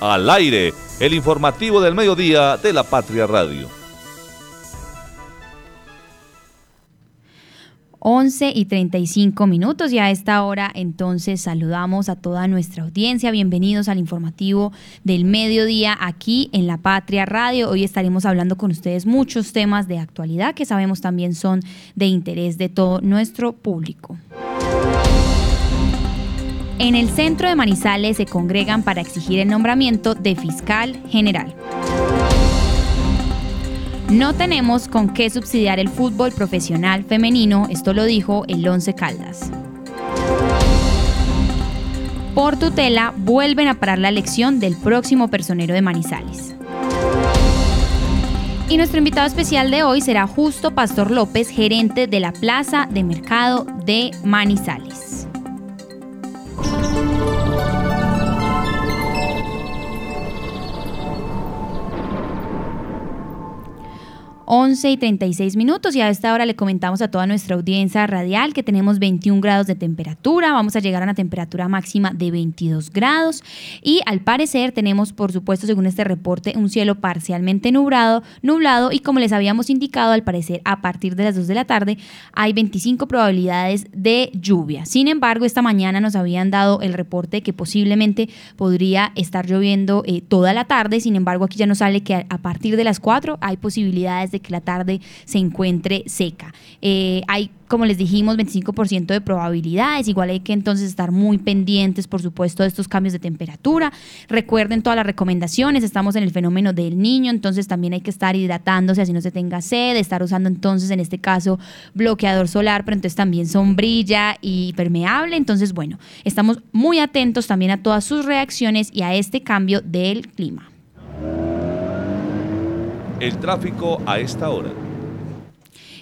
Al aire, el informativo del mediodía de la Patria Radio. 11 y 35 minutos y a esta hora entonces saludamos a toda nuestra audiencia. Bienvenidos al informativo del mediodía aquí en La Patria Radio. Hoy estaremos hablando con ustedes muchos temas de actualidad que sabemos también son de interés de todo nuestro público. En el centro de Manizales se congregan para exigir el nombramiento de fiscal general. No tenemos con qué subsidiar el fútbol profesional femenino, esto lo dijo el Once Caldas. Por tutela, vuelven a parar la elección del próximo personero de Manizales. Y nuestro invitado especial de hoy será Justo Pastor López, gerente de la Plaza de Mercado de Manizales. 11 y 36 minutos. Y a esta hora le comentamos a toda nuestra audiencia radial que tenemos 21 grados de temperatura, vamos a llegar a una temperatura máxima de 22 grados. Y al parecer tenemos por supuesto según este reporte un cielo parcialmente nublado, nublado. Y como les habíamos indicado al parecer a partir de las 2 de la tarde hay 25 probabilidades de lluvia. Sin embargo esta mañana nos habían dado el reporte que posiblemente podría estar lloviendo eh, toda la tarde, sin embargo aquí ya nos sale que a partir de las 4 hay posibilidades de que la tarde se encuentre seca. Eh, hay como les dijimos, 25% de probabilidades. Igual hay que entonces estar muy pendientes, por supuesto, de estos cambios de temperatura. Recuerden todas las recomendaciones. Estamos en el fenómeno del niño, entonces también hay que estar hidratándose así no se tenga sed, estar usando entonces en este caso bloqueador solar, pero entonces también sombrilla y permeable. Entonces, bueno, estamos muy atentos también a todas sus reacciones y a este cambio del clima. El tráfico a esta hora.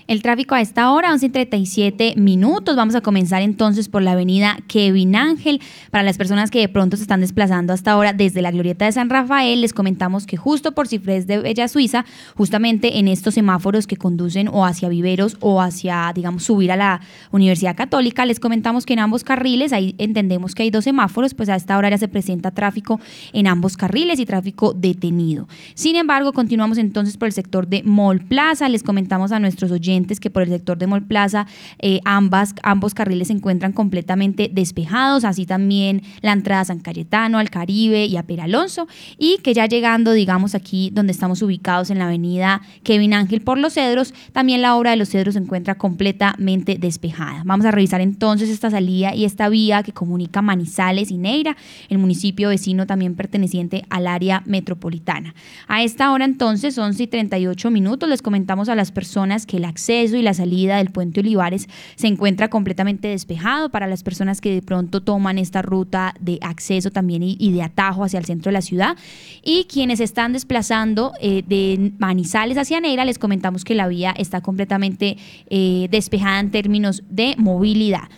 El tráfico a esta hora, 11.37 minutos. Vamos a comenzar entonces por la avenida Kevin Ángel. Para las personas que de pronto se están desplazando hasta ahora desde la Glorieta de San Rafael, les comentamos que justo por Cifres de Bella Suiza, justamente en estos semáforos que conducen o hacia Viveros o hacia, digamos, subir a la Universidad Católica, les comentamos que en ambos carriles, ahí entendemos que hay dos semáforos, pues a esta hora ya se presenta tráfico en ambos carriles y tráfico detenido. Sin embargo, continuamos entonces por el sector de Mall Plaza. Les comentamos a nuestros oyentes que por el sector de Mall Plaza eh, ambas, ambos carriles se encuentran completamente despejados, así también la entrada a San Cayetano, al Caribe y a Peralonso, y que ya llegando, digamos, aquí donde estamos ubicados en la avenida Kevin Ángel por Los Cedros, también la obra de Los Cedros se encuentra completamente despejada. Vamos a revisar entonces esta salida y esta vía que comunica Manizales y Neira, el municipio vecino también perteneciente al área metropolitana. A esta hora entonces, 11 y 38 minutos, les comentamos a las personas que el acceso y la salida del puente Olivares se encuentra completamente despejado para las personas que de pronto toman esta ruta de acceso también y, de atajo hacia el centro de la ciudad. Y quienes están desplazando eh, de Manizales hacia Neira, les comentamos que la vía está completamente eh, despejada en términos de movilidad.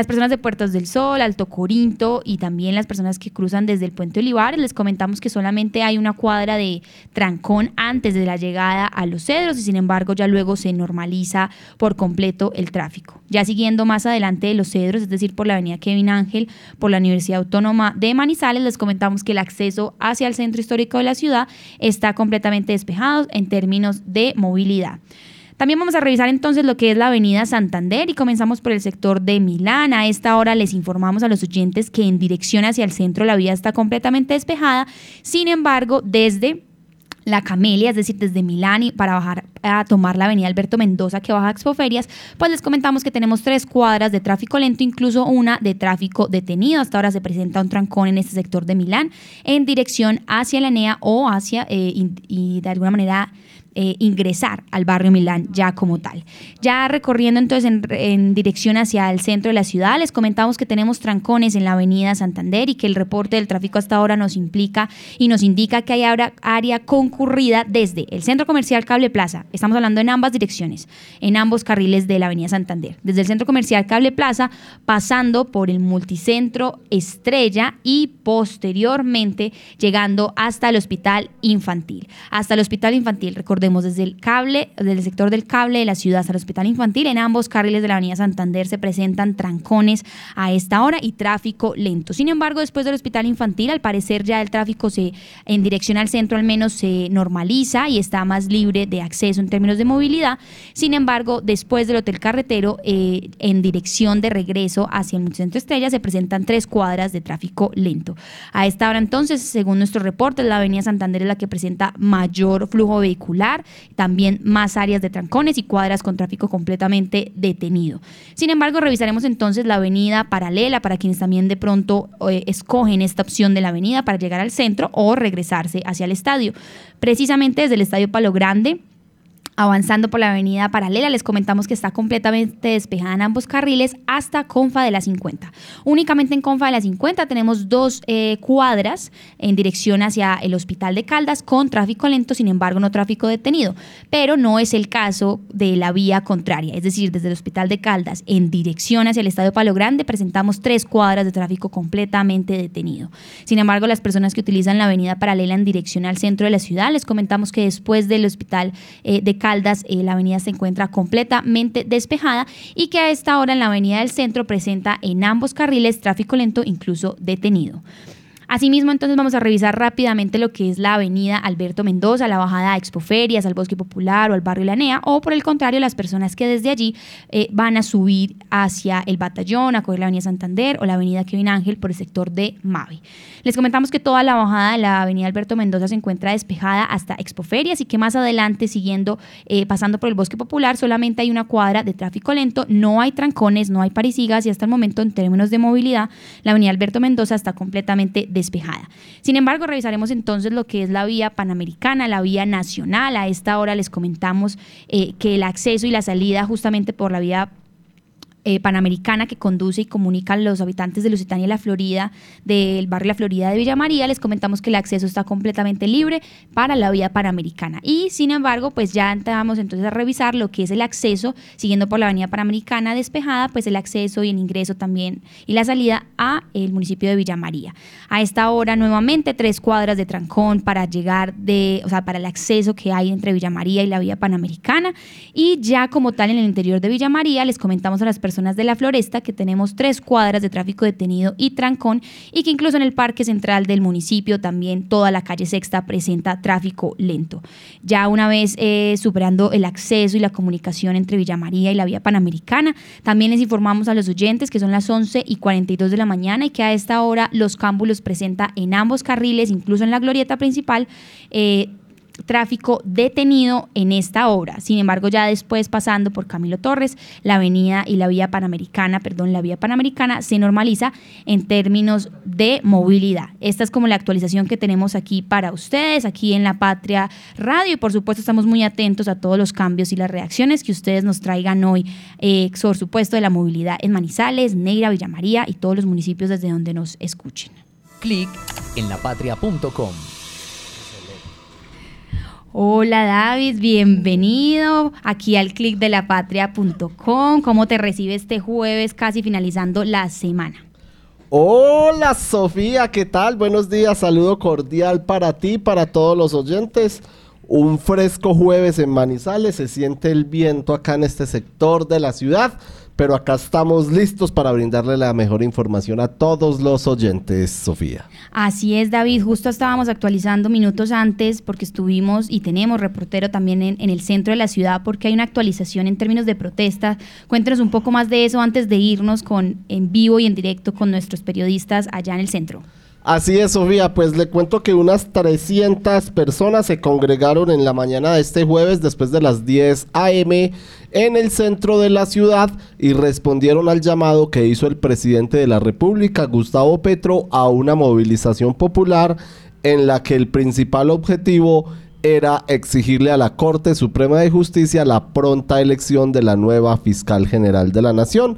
Las personas de Puertos del Sol, Alto Corinto y también las personas que cruzan desde el Puente Olivares, les comentamos que solamente hay una cuadra de trancón antes de la llegada a Los Cedros y sin embargo ya luego se normaliza por completo el tráfico. Ya siguiendo más adelante de Los Cedros, es decir, por la avenida Kevin Ángel, por la Universidad Autónoma de Manizales, les comentamos que el acceso hacia el centro histórico de la ciudad está completamente despejado en términos de movilidad. También vamos a revisar entonces lo que es la avenida Santander y comenzamos por el sector de Milán. A esta hora les informamos a los oyentes que en dirección hacia el centro la vía está completamente despejada. Sin embargo, desde la Camelia, es decir, desde Milán y para bajar a tomar la avenida Alberto Mendoza que baja a Expoferias, pues les comentamos que tenemos tres cuadras de tráfico lento, incluso una de tráfico detenido. Hasta ahora se presenta un trancón en este sector de Milán en dirección hacia la ENEA o hacia, eh, y de alguna manera eh, ingresar al barrio Milán ya como tal. Ya recorriendo entonces en, dirección hacia el centro de la ciudad, les comentamos que tenemos trancones en la avenida Santander y que el reporte del tráfico hasta ahora nos implica y nos indica que hay ahora área concurrida desde el centro comercial Cable Plaza, estamos hablando en ambas direcciones, en ambos carriles de la avenida Santander, desde el centro comercial Cable Plaza, pasando por el multicentro Estrella y posteriormente llegando hasta el hospital infantil. Hasta el hospital infantil, recordemos recordemos, desde el cable, desde el sector del cable de la ciudad hasta el hospital infantil, en ambos carriles de la avenida Santander se presentan trancones a esta hora y tráfico lento. Sin embargo, después del hospital infantil, al parecer ya el tráfico se, en dirección al centro al menos se normaliza y está más libre de acceso en términos de movilidad. Sin embargo, después del hotel carretero, eh, en dirección de regreso hacia el centro Estrella, se presentan tres cuadras de tráfico lento. A esta hora entonces, según nuestro reporte, la avenida Santander es la que presenta mayor flujo vehicular, también más áreas de trancones y cuadras con tráfico completamente detenido. Sin embargo, revisaremos entonces la avenida paralela para quienes también de pronto eh, escogen esta opción de la avenida para llegar al centro o regresarse hacia el estadio. Precisamente desde el Estadio Palo Grande, Avanzando por la avenida paralela, les comentamos que está completamente despejada en ambos carriles hasta Confa de la 50. Únicamente en Confa de la 50 tenemos dos eh, cuadras en dirección hacia el Hospital de Caldas con tráfico lento, sin embargo no tráfico detenido. Pero no es el caso de la vía contraria, es decir, desde el Hospital de Caldas en dirección hacia el Estadio Palo Grande presentamos tres cuadras de tráfico completamente detenido. Sin embargo, las personas que utilizan la avenida paralela en dirección al centro de la ciudad, les comentamos que después del Hospital eh, de Caldas, eh, la avenida se encuentra completamente despejada y que a esta hora en la avenida del centro presenta en ambos carriles tráfico lento, incluso detenido. Asimismo, entonces vamos a revisar rápidamente lo que es la avenida Alberto Mendoza, la bajada a Expoferias, al Bosque Popular o al barrio Lanea, o por el contrario, las personas que desde allí eh, van a subir hacia el Batallón, a coger la avenida Santander o la avenida Kevin Ángel por el sector de Mavi. Les comentamos que toda la bajada de la avenida Alberto Mendoza se encuentra despejada hasta Expoferias y que más adelante, siguiendo, eh, pasando por el Bosque Popular, solamente hay una cuadra de tráfico lento, no hay trancones, no hay parisigas y hasta el momento en términos de movilidad, la avenida Alberto Mendoza está completamente despejada despejada. Sin embargo, revisaremos entonces lo que es la vía panamericana, la vía nacional. A esta hora les comentamos eh, que el acceso y la salida justamente por la vía eh, panamericana que conduce y comunica a los habitantes de Lusitania y la Florida, del barrio La Florida de Villa María, les comentamos que el acceso está completamente libre para la vía panamericana. Y sin embargo, pues ya entramos entonces a revisar lo que es el acceso, siguiendo por la avenida panamericana despejada, pues el acceso y el ingreso también y la salida a el municipio de Villa María. A esta hora nuevamente tres cuadras de trancón para llegar de, o sea, para el acceso que hay entre Villa María y la vía panamericana. Y ya como tal en el interior de Villa María les comentamos a las personas personas de la Floresta, que tenemos tres cuadras de tráfico detenido y trancón, y que incluso en el parque central del municipio también toda la calle Sexta presenta tráfico lento. Ya una vez eh, superando el acceso y la comunicación entre Villa María y la vía panamericana, también les informamos a los oyentes que son las 11 y 42 de la mañana y que a esta hora los cámbulos presenta en ambos carriles, incluso en la glorieta principal, eh, tráfico detenido en esta obra. Sin embargo, ya después pasando por Camilo Torres, la avenida y la vía panamericana, perdón, la vía panamericana se normaliza en términos de movilidad. Esta es como la actualización que tenemos aquí para ustedes, aquí en La Patria Radio y por supuesto estamos muy atentos a todos los cambios y las reacciones que ustedes nos traigan hoy, eh, por supuesto, de la movilidad en Manizales, Negra, Villa María y todos los municipios desde donde nos escuchen. Clic en lapatria.com Hola David, bienvenido aquí al clic de la patria.com. ¿Cómo te recibe este jueves casi finalizando la semana? Hola Sofía, ¿qué tal? Buenos días, saludo cordial para ti, para todos los oyentes. Un fresco jueves en Manizales, se siente el viento acá en este sector de la ciudad pero acá estamos listos para brindarle la mejor información a todos los oyentes, Sofía. Así es, David, justo estábamos actualizando minutos antes porque estuvimos y tenemos reportero también en, el centro de la ciudad porque hay una actualización en términos de protesta. Cuéntanos un poco más de eso antes de irnos con en vivo y en directo con nuestros periodistas allá en el centro. Así es, Sofía, pues le cuento que unas 300 personas se congregaron en la mañana de este jueves después de las 10 a.m. en el centro de la ciudad y respondieron al llamado que hizo el presidente de la República, Gustavo Petro, a una movilización popular en la que el principal objetivo era exigirle a la Corte Suprema de Justicia la pronta elección de la nueva fiscal general de la Nación.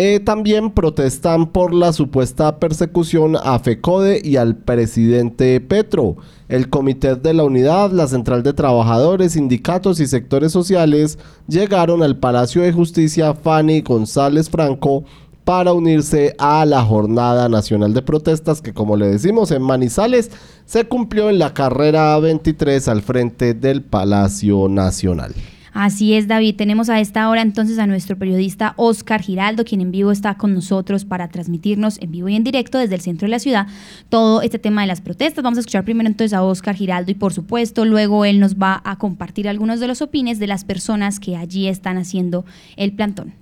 Eh, también protestan por la supuesta persecución a FECODE y al presidente Petro. El Comité de la Unidad, la Central de Trabajadores, sindicatos y sectores sociales llegaron al Palacio de Justicia Fanny González Franco para unirse a la Jornada Nacional de Protestas que como le decimos en Manizales se cumplió en la carrera 23 al frente del Palacio Nacional. Así es, David. Tenemos a esta hora entonces a nuestro periodista Oscar Giraldo, quien en vivo está con nosotros para transmitirnos en vivo y en directo desde el centro de la ciudad todo este tema de las protestas. Vamos a escuchar primero entonces a Oscar Giraldo y por supuesto luego él nos va a compartir algunos de los opines de las personas que allí están haciendo el plantón.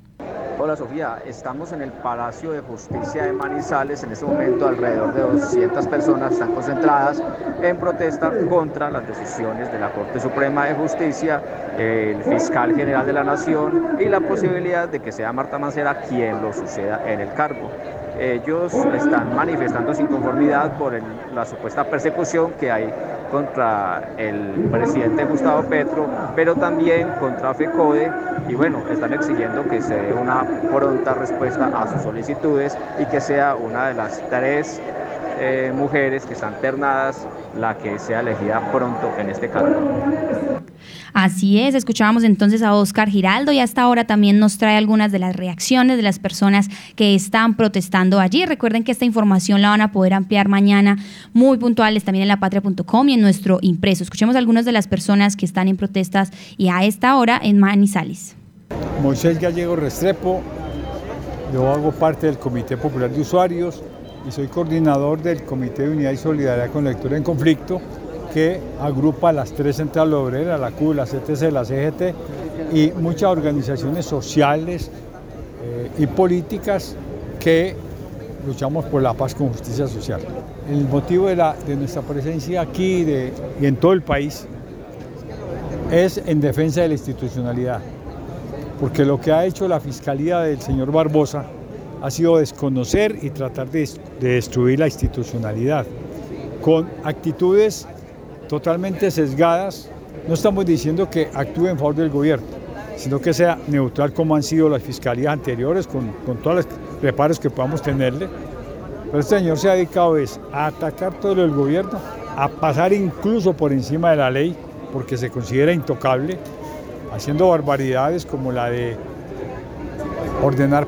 Hola Sofía, estamos en el Palacio de Justicia de Manizales. En este momento alrededor de 200 personas están concentradas en protesta contra las decisiones de la Corte Suprema de Justicia, el fiscal general de la Nación y la posibilidad de que sea Marta Mancera quien lo suceda en el cargo. Ellos están manifestando su inconformidad por la supuesta persecución que hay contra el presidente Gustavo Petro, pero también contra FECODE y bueno, están exigiendo que se dé una pronta respuesta a sus solicitudes y que sea una de las tres eh, mujeres que están ternadas la que sea elegida pronto en este cargo. Así es, escuchábamos entonces a Oscar Giraldo y hasta ahora también nos trae algunas de las reacciones de las personas que están protestando allí. Recuerden que esta información la van a poder ampliar mañana muy puntuales también en lapatria.com y en nuestro impreso. Escuchemos algunas de las personas que están en protestas y a esta hora en Manizales. Moisés Gallego Restrepo, yo hago parte del Comité Popular de Usuarios y soy coordinador del Comité de Unidad y Solidaridad con Lectura en Conflicto que agrupa las tres centrales obreras, la CU, la CTC, la CGT y muchas organizaciones sociales eh, y políticas que luchamos por la paz con justicia social. El motivo de, nuestra presencia aquí de, y en todo el país es en defensa de la institucionalidad, porque lo que ha hecho la Fiscalía del señor Barbosa ha sido desconocer y tratar de, de destruir la institucionalidad con actitudes totalmente sesgadas. No estamos diciendo que actúe en favor del gobierno, sino que sea neutral como han sido las fiscalías anteriores, con, con todos los reparos que podamos tenerle. Pero este señor se ha dedicado es a atacar todo el gobierno, a pasar incluso por encima de la ley, porque se considera intocable, haciendo barbaridades como la de ordenar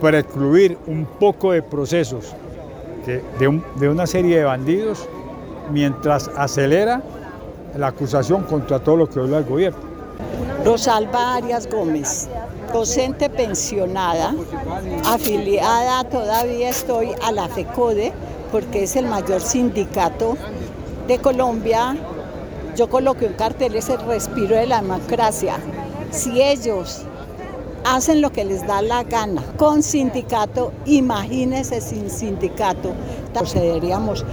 precluir un poco de procesos de, de, un, de una serie de bandidos mientras acelera la acusación contra todo lo que habla el gobierno. Rosalba Arias Gómez, docente pensionada, afiliada todavía estoy a la FECODE porque es el mayor sindicato de Colombia. Yo coloqué un cartel, es el respiro de la democracia. Si ellos hacen lo que les da la gana con sindicato, imagínense sin sindicato, procederíamos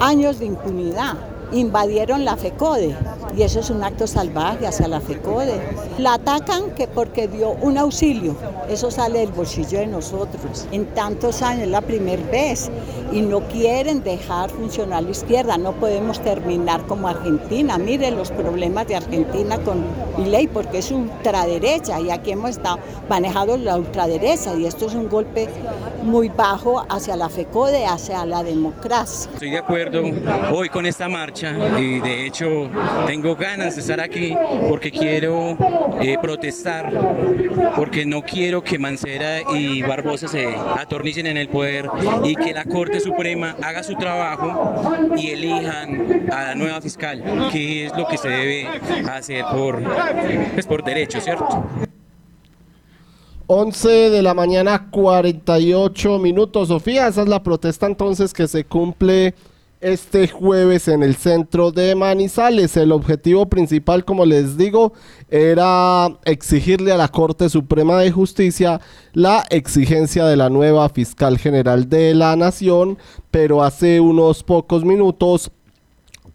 años de impunidad. Invadieron la FECODE y eso es un acto salvaje hacia la FECODE. La atacan que porque dio un auxilio, eso sale del bolsillo de nosotros. En tantos años la primera vez y no quieren dejar funcionar la izquierda. No podemos terminar como Argentina. Miren los problemas de Argentina con ley porque es ultraderecha y aquí hemos estado manejando la ultraderecha y esto es un golpe muy bajo hacia la FECODE, hacia la democracia. Estoy de acuerdo hoy con esta marcha y de hecho tengo ganas de estar aquí porque quiero eh, protestar, porque no quiero que Mancera y Barbosa se atornicen en el poder y que la Corte Suprema haga su trabajo y elijan a la nueva fiscal, que es lo que se debe hacer por, pues, por derecho, ¿cierto? 11 de la mañana, 48 minutos. Sofía, esa es la protesta entonces que se cumple este jueves en el centro de Manizales. El objetivo principal, como les digo, era exigirle a la Corte Suprema de Justicia la exigencia de la nueva fiscal general de la Nación, pero hace unos pocos minutos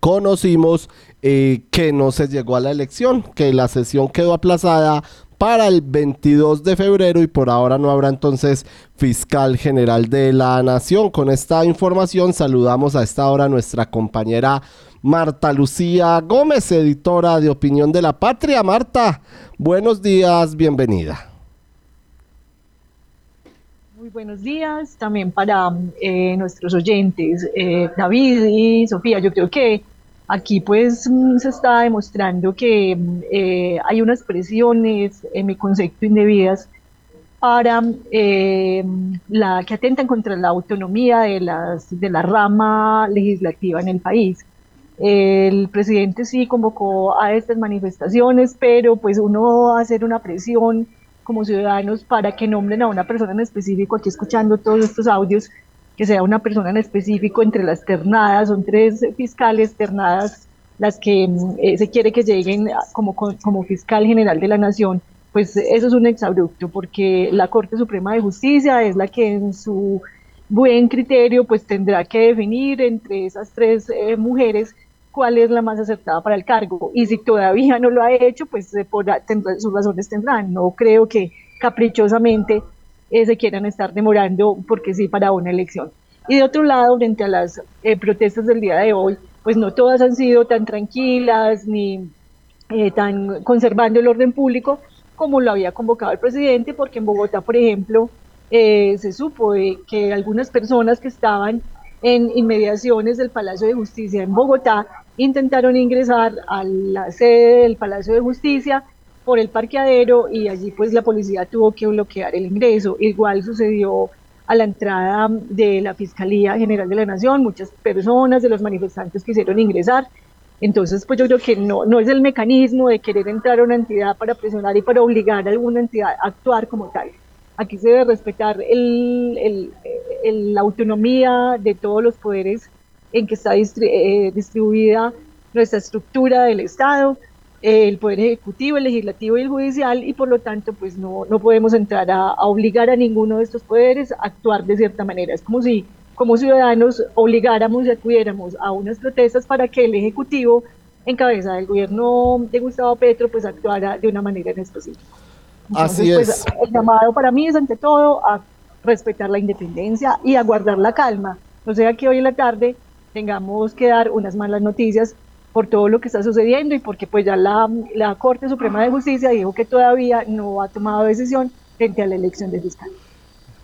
conocimos eh, que no se llegó a la elección, que la sesión quedó aplazada para el 22 de febrero y por ahora no habrá entonces fiscal general de la nación. Con esta información saludamos a esta hora a nuestra compañera Marta Lucía Gómez, editora de Opinión de la Patria. Marta, buenos días, bienvenida. Muy buenos días también para eh, nuestros oyentes, eh, David y Sofía. Yo creo que Aquí pues mm, se está demostrando que mm, eh, hay unas presiones, en mi concepto, indebidas para eh, la que atentan contra la autonomía de, las, de la rama legislativa en el país. El presidente sí convocó a estas manifestaciones, pero pues uno va a hacer una presión como ciudadanos para que nombren a una persona en específico, aquí escuchando todos estos audios, que sea una persona en específico entre las ternadas, son tres fiscales ternadas las que eh, se quiere que lleguen como, como fiscal general de la nación, pues eso es un exabrupto, porque la Corte Suprema de Justicia es la que en su buen criterio pues tendrá que definir entre esas tres eh, mujeres cuál es la más acertada para el cargo. Y si todavía no lo ha hecho, pues sus razones tendrán. No creo que caprichosamente eh, se quieran estar demorando porque sí para una elección. Y de otro lado, frente a las eh, protestas del día de hoy, pues no todas han sido tan tranquilas ni eh, tan conservando el orden público como lo había convocado el presidente, porque en Bogotá, por ejemplo, se supo que algunas personas que estaban en inmediaciones del Palacio de Justicia en Bogotá intentaron ingresar a la sede del Palacio de Justicia por el parqueadero y allí pues la policía tuvo que bloquear el ingreso. Igual sucedió a la entrada de la Fiscalía General de la Nación, muchas personas de los manifestantes quisieron ingresar. Entonces, pues yo creo que no, no es el mecanismo de querer entrar a una entidad para presionar y para obligar a alguna entidad a actuar como tal. Aquí se debe respetar el, la autonomía de todos los poderes en que está eh, distribuida nuestra estructura del Estado, el Poder Ejecutivo, el Legislativo y el Judicial, y por lo tanto, pues no, no podemos entrar a, obligar a ninguno de estos poderes a actuar de cierta manera. Es como si, como ciudadanos, obligáramos y acudiéramos a unas protestas para que el Ejecutivo, en cabeza del gobierno de Gustavo Petro, pues actuara de una manera en específico. Así pues, es. el llamado para mí es, ante todo, a respetar la independencia y a guardar la calma. No sea que hoy en la tarde tengamos que dar unas malas noticias por todo lo que está sucediendo y porque pues ya la, la Corte Suprema de Justicia dijo que todavía no ha tomado decisión frente a la elección de fiscal.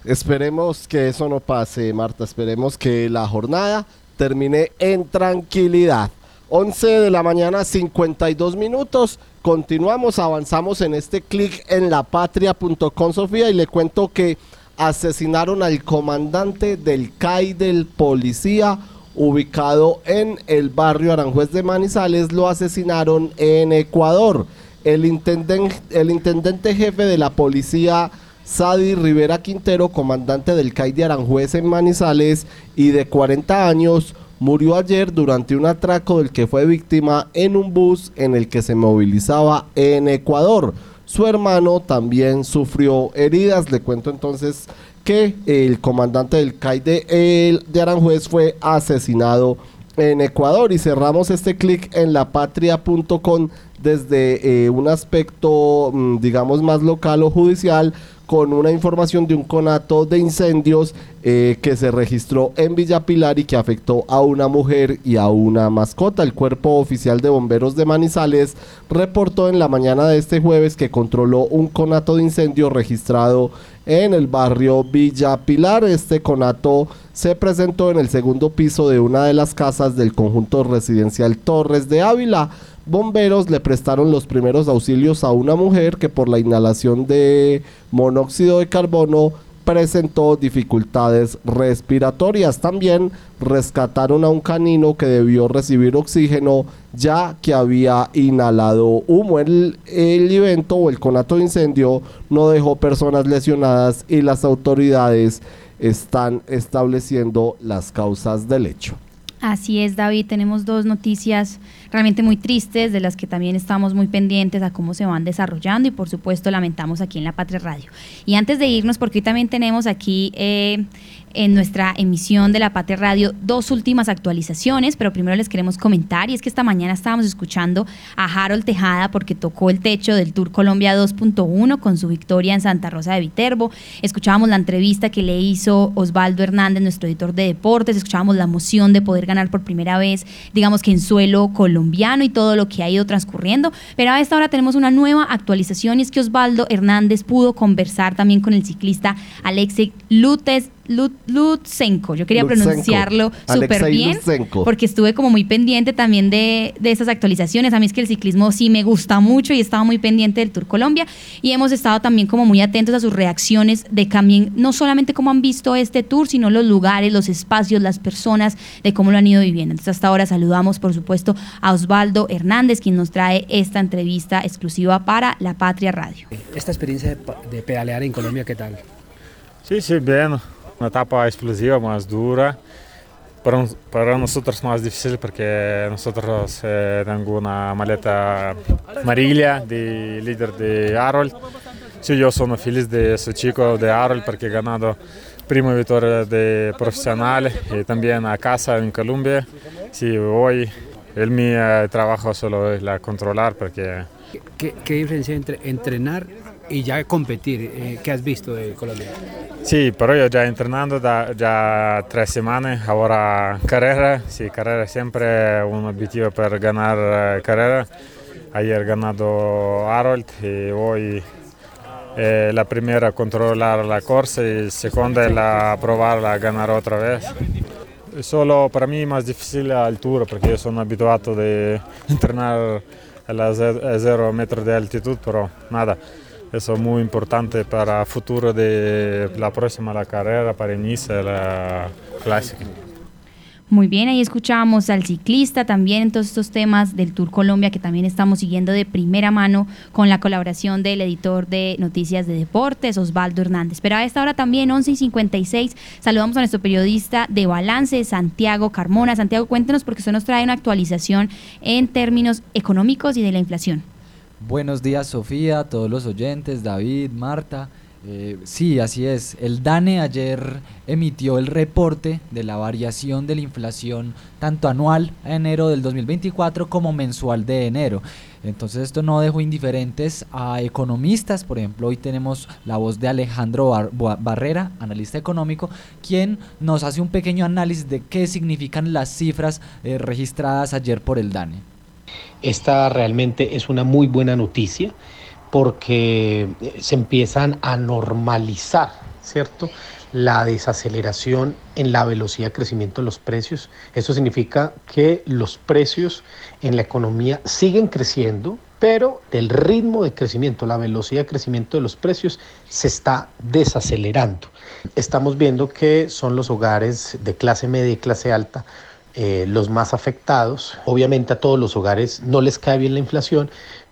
Esperemos que eso no pase, Marta. Esperemos que la jornada termine en tranquilidad. 11 de la mañana, 52 minutos. Continuamos, avanzamos en este clic en lapatria.com, Sofía, y le cuento que asesinaron al comandante del CAI del policía ubicado en el barrio Aranjuez de Manizales, lo asesinaron en Ecuador. El intendente, el intendente jefe de la policía, Sadi Rivera Quintero, comandante del CAI de Aranjuez en Manizales y de 40 años, murió ayer durante un atraco del que fue víctima en un bus en el que se movilizaba en Ecuador. Su hermano también sufrió heridas. Le cuento entonces que el comandante del CAI de, de Aranjuez fue asesinado en Ecuador y cerramos este clic en lapatria.com desde eh, un aspecto mm, digamos más local o judicial con una información de un conato de incendios eh, que se registró en Villa Pilar y que afectó a una mujer y a una mascota. El cuerpo oficial de bomberos de Manizales reportó en la mañana de este jueves que controló un conato de incendio registrado en el barrio Villa Pilar. Este conato se presentó en el segundo piso de una de las casas del conjunto residencial Torres de Ávila. Bomberos le prestaron los primeros auxilios a una mujer que por la inhalación de monóxido de carbono presentó dificultades respiratorias. También rescataron a un canino que debió recibir oxígeno ya que había inhalado humo. El, evento o el conato de incendio no dejó personas lesionadas y las autoridades están estableciendo las causas del hecho. Así es, David. Tenemos dos noticias realmente muy tristes de las que también estamos muy pendientes a cómo se van desarrollando y por supuesto lamentamos aquí en La Patria Radio. Y antes de irnos, porque hoy también tenemos aquí eh, en nuestra emisión de La Patria Radio dos últimas actualizaciones, pero primero les queremos comentar y es que esta mañana estábamos escuchando a Harold Tejada porque tocó el techo del Tour Colombia 2.1 con su victoria en Santa Rosa de Viterbo. Escuchábamos la entrevista que le hizo Osvaldo Hernández, nuestro editor de deportes, escuchábamos la emoción de poder ganar por primera vez, digamos que en suelo colombiano y todo lo que ha ido transcurriendo, pero a esta hora tenemos una nueva actualización y es que Osvaldo Hernández pudo conversar también con el ciclista Alexei Lutes Lutsenko. Yo quería Lutsenko. pronunciarlo súper bien Lutsenko. porque estuve como muy pendiente también de, de esas actualizaciones. A mí es que el ciclismo sí me gusta mucho y estaba muy pendiente del Tour Colombia y hemos estado también como muy atentos a sus reacciones de también, no solamente cómo han visto este tour, sino los lugares, los espacios, las personas, de cómo lo han ido viviendo. Entonces hasta ahora saludamos por supuesto a Osvaldo Hernández, quien nos trae esta entrevista exclusiva para La Patria Radio. Esta experiencia de, de pedalear en Colombia, ¿qué tal? Sí, sí, bien. Una etapa explosiva, más dura. Para, para nosotros más difícil porque nosotros eh, tengo una maleta amarilla de líder de Harold. Sí, yo soy feliz de ese chico de Harold porque he ganado prima victoria de profesional y también a casa en Colombia. Sí, hoy el mi eh, trabajo solo es la controlar porque ¿Qué, qué diferencia entre entrenar y ya competir? Eh, ¿Qué has visto de Colombia? Sí, pero yo ya entrenando da, ya tres semanas, ahora carrera, sí, carrera siempre un objetivo para ganar eh, carrera. Ayer ganado Harold y hoy eh, la primera controlar la corsa y segunda la probarla a ganar otra vez. Solo para mí más difícil la altura porque yo soy habituado de entrenar a las ze- a zero metros de altitud, pero nada. Eso es muy importante para el futuro de la próxima la carrera, para iniciar la clásica. Muy bien, ahí escuchábamos al ciclista también en todos estos temas del Tour Colombia que también estamos siguiendo de primera mano con la colaboración del editor de Noticias de Deportes, Osvaldo Hernández. Pero a esta hora también, 11 y 56, saludamos a nuestro periodista de balance, Santiago Carmona. Santiago, cuéntenos porque usted nos trae una actualización en términos económicos y de la inflación. Buenos días Sofía, todos los oyentes, David, Marta. Eh, sí, así es. El DANE ayer emitió el reporte de la variación de la inflación tanto anual a enero del 2024 como mensual de enero. Entonces esto no dejó indiferentes a economistas. Por ejemplo, hoy tenemos la voz de Alejandro Barrera, analista económico, quien nos hace un pequeño análisis de qué significan las cifras eh, registradas ayer por el DANE. Esta realmente es una muy buena noticia porque se empiezan a normalizar, ¿cierto? La desaceleración en la velocidad de crecimiento de los precios. Eso significa que los precios en la economía siguen creciendo, pero el ritmo de crecimiento, la velocidad de crecimiento de los precios se está desacelerando. Estamos viendo que son los hogares de clase media y clase alta eh, los más afectados. Obviamente a todos los hogares no les cae bien la inflación,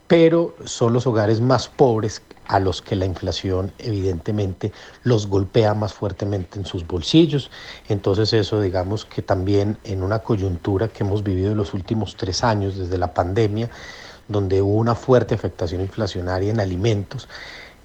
pero son los hogares más pobres a los que la inflación evidentemente los golpea más fuertemente en sus bolsillos. Entonces eso digamos que también en una coyuntura que hemos vivido en los últimos tres años desde la pandemia, donde hubo una fuerte afectación inflacionaria en alimentos,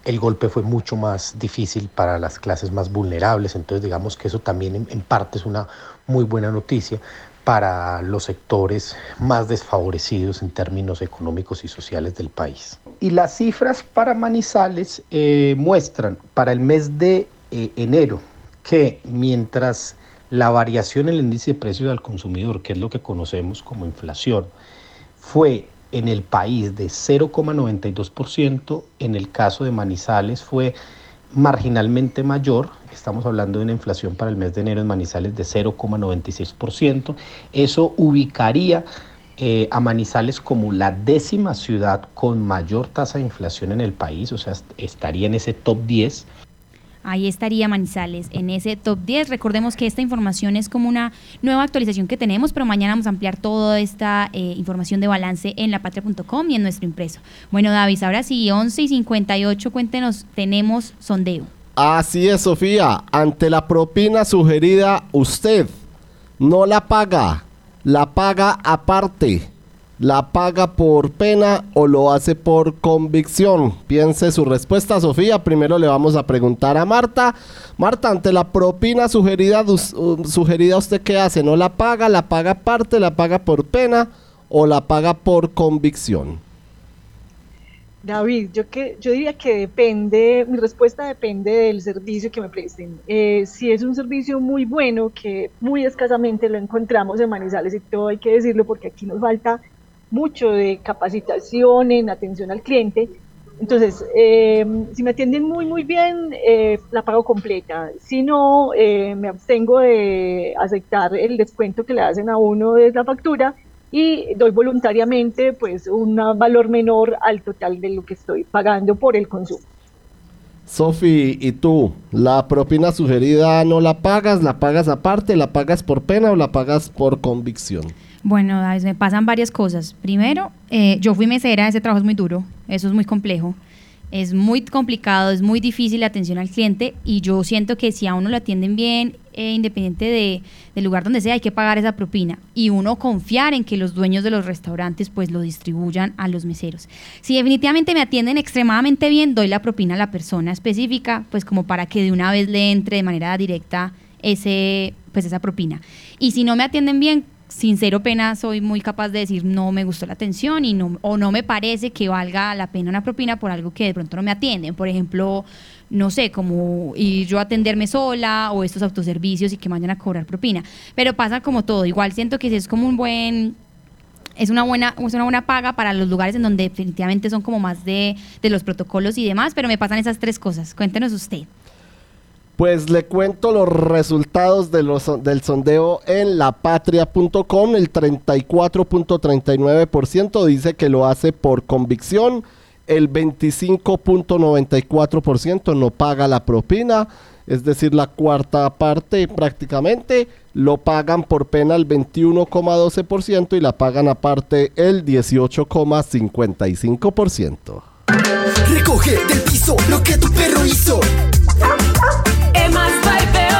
el golpe fue mucho más difícil para las clases más vulnerables, entonces digamos que eso también en, parte es una muy buena noticia para los sectores más desfavorecidos en términos económicos y sociales del país. Y las cifras para Manizales eh, muestran para el mes de eh, enero que mientras la variación en el índice de precios al consumidor, que es lo que conocemos como inflación, fue en el país de 0,92%, en el caso de Manizales fue marginalmente mayor, estamos hablando de una inflación para el mes de enero en Manizales de 0,96%, eso ubicaría eh, a Manizales como la décima ciudad con mayor tasa de inflación en el país, o sea, est- estaría en ese top 10 Ahí estaría Manizales en ese top 10. Recordemos que esta información es como una nueva actualización que tenemos, pero mañana vamos a ampliar toda esta eh, información de balance en lapatria.com y en nuestro impreso. Bueno, David, ahora sí, 11 y 58, cuéntenos, tenemos sondeo. Así es, Sofía. Ante la propina sugerida, usted no la paga, la paga aparte, la paga por pena o lo hace por convicción. Piense su respuesta, Sofía. Primero le vamos a preguntar a Marta. Marta, ante la propina sugerida, uh, sugerida ¿usted qué hace? ¿No la paga, la paga aparte, la paga por pena o la paga por convicción? David, yo que yo diría que depende, mi respuesta depende del servicio que me presten. Eh, si es un servicio muy bueno, que muy escasamente lo encontramos en Manizales y todo hay que decirlo porque aquí nos falta mucho de capacitación en atención al cliente, Entonces, eh, si me atienden muy, muy bien, eh, la pago completa. Si no, eh, me abstengo de aceptar el descuento que le hacen a uno de la factura y doy voluntariamente pues un valor menor al total de lo que estoy pagando por el consumo. Sofi, ¿y tú? ¿La propina sugerida no la pagas? ¿La pagas aparte? ¿La pagas por pena o la pagas por convicción? Bueno, me pasan varias cosas. Primero, eh, yo fui mesera, ese trabajo es muy duro, eso es muy complejo, es muy complicado, es muy difícil la atención al cliente y yo siento que si a uno lo atienden bien, eh, independiente de, del lugar donde sea, hay que pagar esa propina y uno confiar en que los dueños de los restaurantes pues lo distribuyan a los meseros. Si definitivamente me atienden extremadamente bien, doy la propina a la persona específica, pues como para que de una vez le entre de manera directa ese, pues esa propina. Y si no me atienden bien, sin cero pena soy muy capaz de decir no me gustó la atención y no, o no me parece que valga la pena una propina por algo que de pronto no me atienden. Por ejemplo, no sé, como ir yo a atenderme sola o estos autoservicios y que vayan a cobrar propina. Pero pasa como todo, igual siento que es como un buen es una buena es una buena paga para los lugares en donde definitivamente son como más de, de los protocolos y demás, pero me pasan esas tres cosas. Cuéntenos usted. Pues le cuento los resultados del sondeo en lapatria.com. El 34.39% dice que lo hace por convicción. El 25.94% no paga la propina. Es decir, la cuarta parte prácticamente lo pagan por pena el 21,12% y la pagan aparte el 18,55%. Recoge del piso lo que tu perro hizo.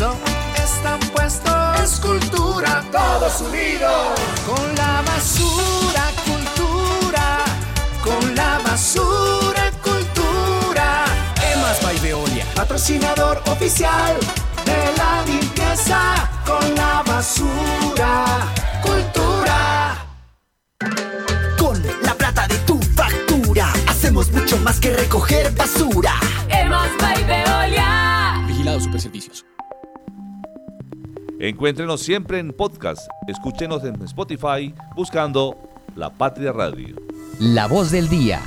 Están puestos. Es cultura, todos unidos. Con la basura cultura. Con la basura cultura. Emas by Veolia. Patrocinador oficial de la Encuéntrenos siempre en podcast. Escúchenos en Spotify buscando La Patria Radio. La voz del día.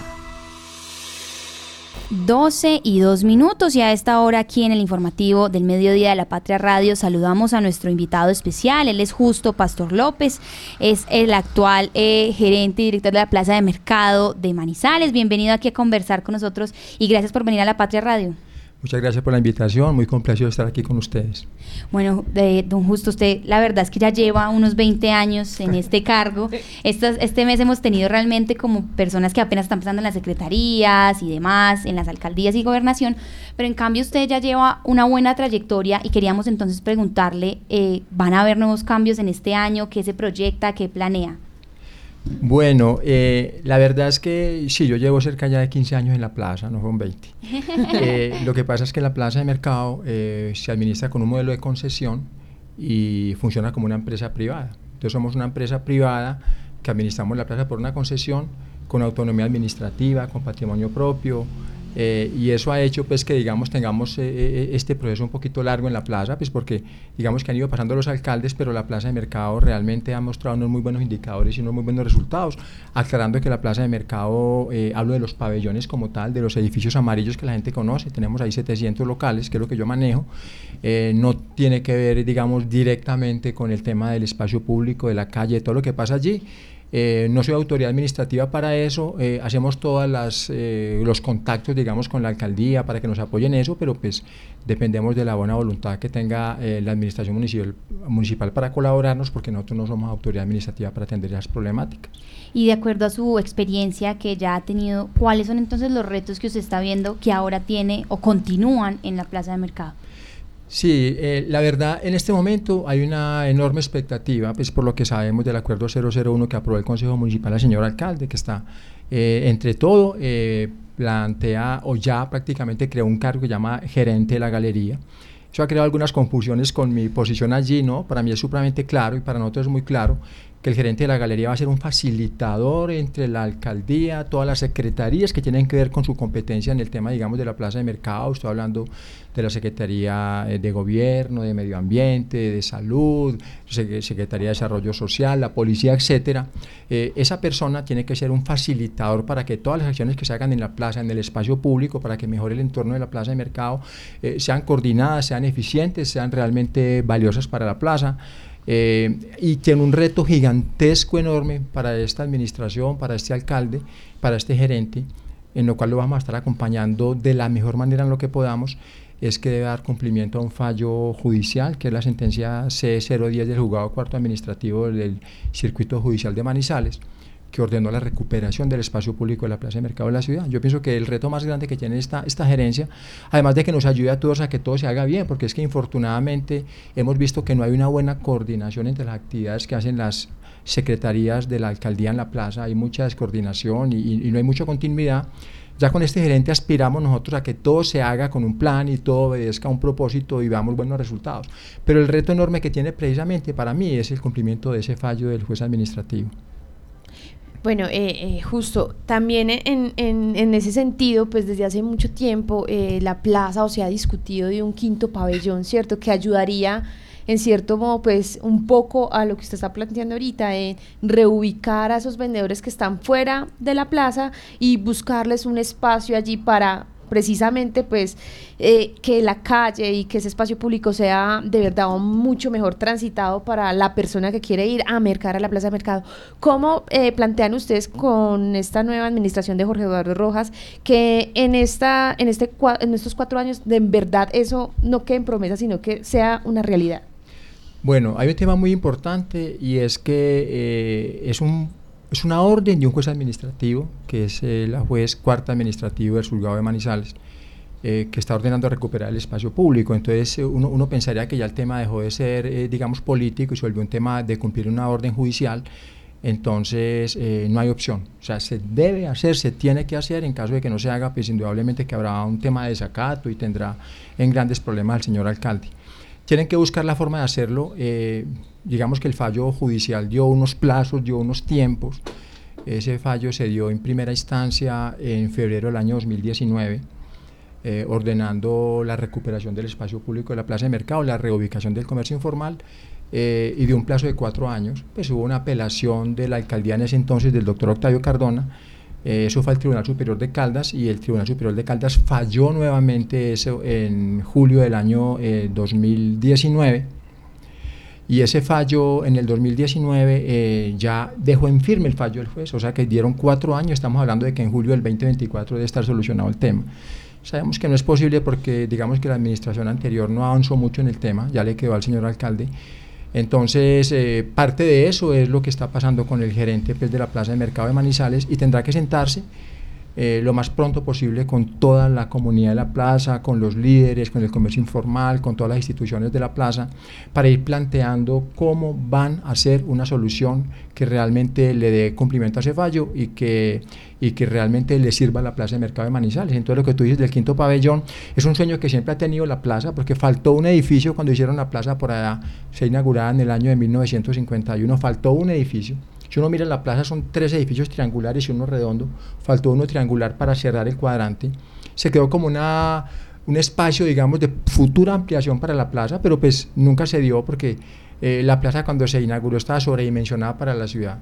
12 y 2 minutos y a esta hora aquí en el informativo del mediodía de la Patria Radio saludamos a nuestro invitado especial, él es Justo Pastor López, es el actual eh, gerente y director de la Plaza de Mercado de Manizales, bienvenido aquí a conversar con nosotros y gracias por venir a la Patria Radio. Muchas gracias por la invitación, muy complacido estar aquí con ustedes. Bueno, de, don Justo, usted la verdad es que ya lleva unos 20 años en este cargo. Estas, este mes hemos tenido realmente como personas que apenas están pasando en las secretarías y demás, en las alcaldías y gobernación, pero en cambio usted ya lleva una buena trayectoria y queríamos entonces preguntarle, eh, ¿van a haber nuevos cambios en este año? ¿Qué se proyecta? ¿Qué planea? Bueno, eh, la verdad es que sí, yo llevo cerca ya de 15 años en la plaza, no son 20. Eh, lo que pasa es que la plaza de mercado eh, se administra con un modelo de concesión y funciona como una empresa privada. Entonces somos una empresa privada que administramos la plaza por una concesión con autonomía administrativa, con patrimonio propio, eh, y eso ha hecho pues que digamos tengamos eh, eh, este proceso un poquito largo en la plaza, pues porque digamos que han ido pasando los alcaldes, pero la plaza de mercado realmente ha mostrado unos muy buenos indicadores y unos muy buenos resultados, aclarando que la plaza de mercado, hablo de los pabellones como tal, de los edificios amarillos que la gente conoce, tenemos ahí 700 locales, que es lo que yo manejo, no tiene que ver digamos directamente con el tema del espacio público, de la calle, todo lo que pasa allí. Eh, no soy autoridad administrativa para eso, eh, hacemos todos eh, los contactos, digamos, con la alcaldía para que nos apoyen eso, pero pues dependemos de la buena voluntad que tenga la administración municipal, municipal para colaborarnos, porque nosotros no somos autoridad administrativa para atender esas problemáticas. Y de acuerdo a su experiencia que ya ha tenido, ¿cuáles son entonces los retos que usted está viendo que ahora tiene o continúan en la plaza de mercado? Sí, eh, la verdad, en este momento hay una enorme expectativa, pues por lo que sabemos del acuerdo 001 que aprobó el Consejo Municipal, el señor alcalde, que está eh, entre todo, eh, plantea o ya prácticamente creó un cargo que llama gerente de la galería. Eso ha creado algunas confusiones con mi posición allí, ¿no? Para mí es supremamente claro y para nosotros es muy claro que el gerente de la galería va a ser un facilitador entre la alcaldía, todas las secretarías que tienen que ver con su competencia en el tema, digamos, de la plaza de mercado. Estoy hablando de la Secretaría eh, de Gobierno, de Medio Ambiente, de Salud, Secretaría de Desarrollo Social, la Policía, etcétera. Eh, esa persona tiene que ser un facilitador para que todas las acciones que se hagan en la plaza, en el espacio público, para que mejore el entorno de la plaza de mercado, eh, sean coordinadas, sean eficientes, sean realmente valiosas para la plaza. Eh, y tiene un reto gigantesco, enorme para esta administración, para este alcalde, para este gerente, en lo cual lo vamos a estar acompañando de la mejor manera en lo que podamos, es que debe dar cumplimiento a un fallo judicial, que es la sentencia C010 del juzgado cuarto administrativo del circuito judicial de Manizales que ordenó la recuperación del espacio público de la plaza de mercado de la ciudad. Yo pienso que el reto más grande que tiene esta, esta gerencia, además de que nos ayude a todos a que todo se haga bien, porque es que infortunadamente hemos visto que no hay una buena coordinación entre las actividades que hacen las secretarías de la alcaldía en la plaza, hay mucha descoordinación y, y no hay mucha continuidad. Ya con este gerente aspiramos nosotros a que todo se haga con un plan y todo obedezca a un propósito y veamos buenos resultados. Pero el reto enorme que tiene precisamente para mí es el cumplimiento de ese fallo del juez administrativo. Bueno, eh, eh, justo, también en, en, en, ese sentido, pues desde hace mucho tiempo eh, la plaza o se ha discutido de un quinto pabellón, ¿cierto? Que ayudaría en cierto modo, pues un poco a lo que usted está planteando ahorita, en reubicar a esos vendedores que están fuera de la plaza y buscarles un espacio allí para precisamente pues eh, que la calle y que ese espacio público sea de verdad mucho mejor transitado para la persona que quiere ir a mercar a la plaza de mercado. ¿Cómo eh, plantean ustedes con esta nueva administración de Jorge Eduardo Rojas que en, esta, en, este, en estos cuatro años de en verdad eso no quede en promesa, sino que sea una realidad? Bueno, hay un tema muy importante y es que eh, es un es una orden de un juez administrativo, que es eh, la juez cuarta administrativo del juzgado de Manizales, eh, que está ordenando recuperar el espacio público. Entonces eh, uno, uno, pensaría que ya el tema dejó de ser, digamos, político y se volvió un tema de cumplir una orden judicial. Entonces no hay opción. O sea, se debe hacer, se tiene que hacer. En caso de que no se haga, pues indudablemente que habrá un tema de desacato y tendrá en grandes problemas el señor alcalde. Tienen que buscar la forma de hacerlo digamos que el fallo judicial dio unos plazos, dio unos tiempos. Ese fallo se dio en primera instancia en febrero del año 2019, eh, ordenando la recuperación del espacio público de la plaza de mercado, la reubicación del comercio informal eh, y de un plazo de cuatro años. Pues hubo una apelación de la alcaldía en ese entonces del doctor Octavio Cardona. Eh, eso fue al Tribunal Superior de Caldas y el Tribunal Superior de Caldas falló nuevamente eso en julio del año 2019 y ese fallo en el 2019 eh, ya dejó en firme el fallo del juez, o sea que dieron cuatro años, estamos hablando de que en julio del 2024 debe estar solucionado el tema. Sabemos que no es posible porque digamos que la administración anterior no avanzó mucho en el tema, ya le quedó al señor alcalde. Entonces, eh, parte de eso es lo que está pasando con el gerente pues, de la Plaza de Mercado de Manizales y tendrá que sentarse eh, lo más pronto posible con toda la comunidad de la plaza, con los líderes, con el comercio informal, con todas las instituciones de la plaza, para ir planteando cómo van a hacer una solución que realmente le dé cumplimiento a ese fallo y que, y que realmente le sirva a la plaza de mercado de Manizales. Entonces lo que tú dices del quinto pabellón es un sueño que siempre ha tenido la plaza porque faltó un edificio cuando hicieron la plaza por allá, se inauguraba en el año de 1951, faltó un edificio si uno mira la plaza son tres edificios triangulares y uno redondo, faltó uno triangular para cerrar el cuadrante. Se quedó como una, un espacio, digamos, de futura ampliación para la plaza, pero pues nunca se dio porque eh, la plaza cuando se inauguró estaba sobredimensionada para la ciudad.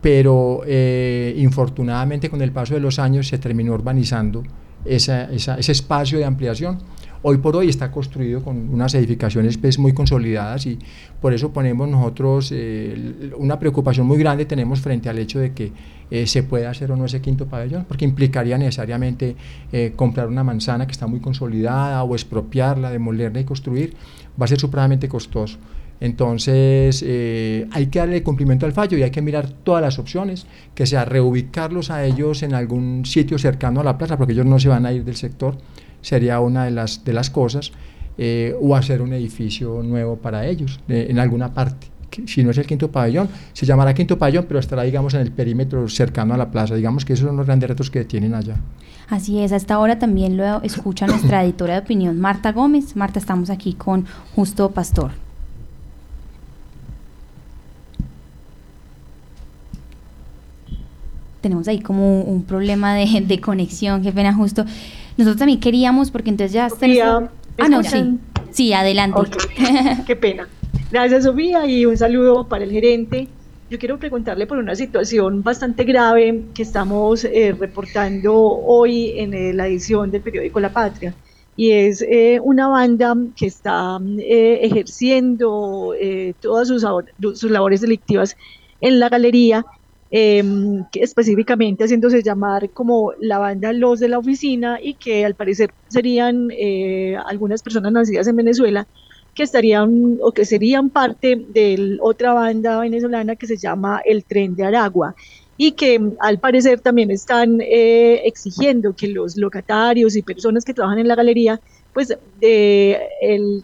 Pero eh, infortunadamente con el paso de los años se terminó urbanizando ese espacio de ampliación hoy por hoy está construido con unas edificaciones pues, muy consolidadas y por eso ponemos nosotros eh, una preocupación muy grande tenemos frente al hecho de que eh, se pueda hacer o no ese quinto pabellón, porque implicaría necesariamente eh, comprar una manzana que está muy consolidada o expropiarla, demolerla y construir, va a ser supremamente costoso. Entonces hay que darle cumplimiento al fallo y hay que mirar todas las opciones, que sea reubicarlos a ellos en algún sitio cercano a la plaza, porque ellos no se van a ir del sector, sería una de las, de las cosas. eh, o hacer un edificio nuevo para ellos de- en alguna parte. Que Si no es el quinto pabellón, se llamará quinto pabellón, pero estará, digamos, en el perímetro cercano a la plaza. Digamos que esos son los grandes retos que tienen allá. Así es, a esta hora también lo escucha nuestra editora de opinión, Marta Gómez. Marta, estamos aquí con Justo Pastor. Tenemos ahí como un problema de, de conexión, qué pena justo. Nosotros también queríamos, porque entonces ya... está Sofía, ¿me Ah, no, sí. Sí, adelante. Qué pena. Gracias, Sofía, y un saludo para el gerente. Yo quiero preguntarle por una situación bastante grave que estamos eh, reportando hoy en eh, la edición del periódico La Patria. Y es eh, una banda que está eh, ejerciendo todas sus, sus labores delictivas en la galería, em, que específicamente haciéndose llamar como la banda Los de la Oficina y que al parecer serían eh, algunas personas nacidas en Venezuela que estarían o que serían parte de otra banda venezolana que se llama El Tren de Aragua y que mm, al parecer también están eh, exigiendo que los locatarios y personas que trabajan en la galería pues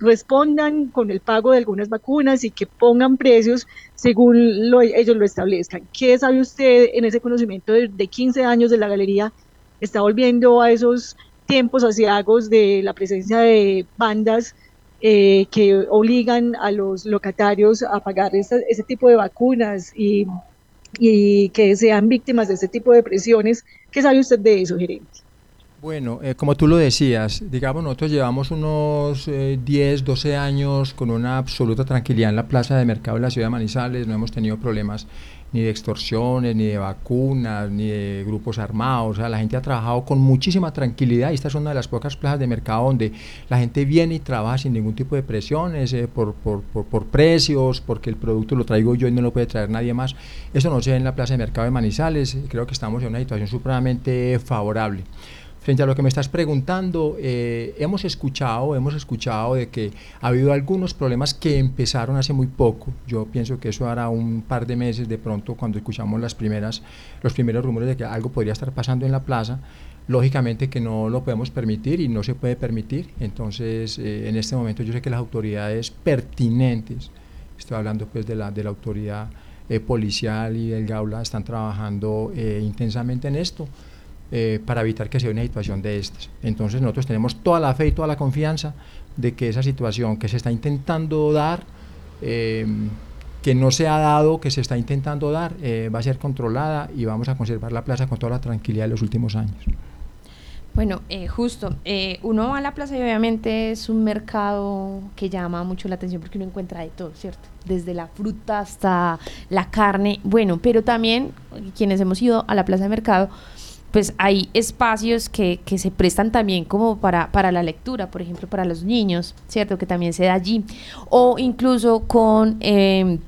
respondan con el pago de algunas vacunas y que pongan precios según lo- ellos lo establezcan. ¿Qué sabe usted en ese conocimiento de, de 15 años de la galería? Está volviendo a esos tiempos asiagos de la presencia de bandas eh, que obligan a los locatarios a pagar ese tipo de vacunas y, y que sean víctimas de ese tipo de presiones. ¿Qué sabe usted de eso, gerente? Bueno, eh, como tú lo decías, digamos, nosotros llevamos unos eh, 10, 12 años con una absoluta tranquilidad en la plaza de mercado de la ciudad de Manizales, no hemos tenido problemas ni de extorsiones, ni de vacunas, ni de grupos armados, o sea, la gente ha trabajado con muchísima tranquilidad y esta es una de las pocas plazas de mercado donde la gente viene y trabaja sin ningún tipo de presiones, eh, por, por, precios, porque el producto lo traigo yo y no lo puede traer nadie más. Eso no se ve en la plaza de mercado de Manizales, creo que estamos en una situación supremamente favorable. Frente a lo que me estás preguntando, eh, hemos escuchado, hemos escuchado de que ha habido algunos problemas que empezaron hace muy poco. Yo pienso que eso hará un par de meses de pronto cuando escuchamos las primeras, los primeros rumores de que algo podría estar pasando en la plaza. Lógicamente que no lo podemos permitir y no se puede permitir. Entonces, eh, en este momento yo sé que las autoridades pertinentes, estoy hablando pues de la, de la autoridad eh, policial y del Gaula, están trabajando eh, intensamente en esto eh, para evitar que sea una situación de estas. Entonces nosotros tenemos toda la fe y toda la confianza de que esa situación que se está intentando dar, eh, que no se ha dado, que se está intentando dar, eh, va a ser controlada y vamos a conservar la plaza con toda la tranquilidad de los últimos años. Bueno, eh, justo, eh, uno va a la plaza y obviamente es un mercado que llama mucho la atención porque uno encuentra de todo, ¿cierto? Desde la fruta hasta la carne, bueno, pero también quienes hemos ido a la plaza de mercado, pues hay espacios que, que se prestan también como para, para la lectura, por ejemplo, para los niños, ¿cierto? Que también se da allí, o incluso con... eh,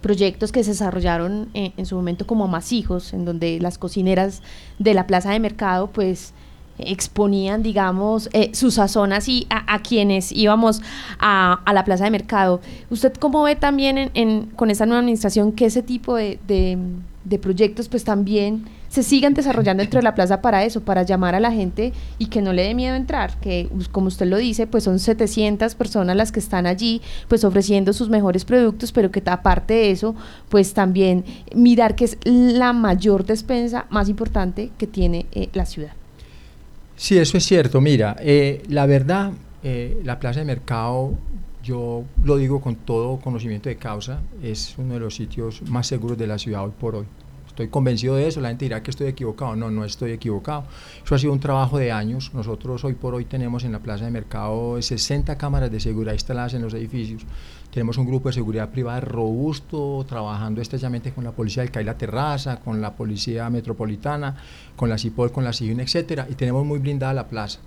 proyectos que se desarrollaron en, su momento como Masijos, en donde las cocineras de la plaza de mercado pues exponían, digamos, eh, su sazón así a, quienes íbamos a, a la plaza de mercado. ¿Usted cómo ve también en, con esta nueva administración que ese tipo de- de proyectos pues también se sigan desarrollando dentro de la plaza para eso, para llamar a la gente y que no le dé miedo entrar, que como usted lo dice, pues son 700 personas las que están allí pues ofreciendo sus mejores productos, pero que aparte de eso, pues también mirar que es la mayor despensa más importante que tiene eh, la ciudad. Sí, eso es cierto. Mira, eh, la verdad, eh, la plaza de mercado, yo lo digo con todo conocimiento de causa, es uno de los sitios más seguros de la ciudad hoy por hoy. Estoy convencido de eso, la gente dirá que estoy equivocado, no, no estoy equivocado. Eso ha sido un trabajo de años. Nosotros hoy por hoy tenemos en la plaza de mercado 60 cámaras de seguridad instaladas en los edificios. Tenemos un grupo de seguridad privada robusto, trabajando estrechamente con la policía del CAI La Terraza, con la policía metropolitana, con la CIPOL, con la CIVIN, etcétera, y tenemos muy blindada la plaza.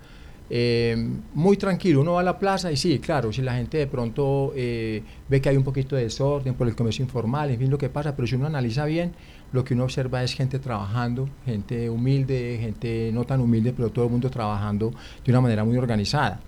Eh, muy tranquilo, uno va a la plaza y sí, claro, si la gente de pronto eh, ve que hay un poquito de desorden por el comercio informal, en fin, lo que pasa, pero si uno analiza bien, lo que uno observa es gente trabajando, gente humilde, gente no tan humilde, pero todo el mundo trabajando de una manera muy organizada.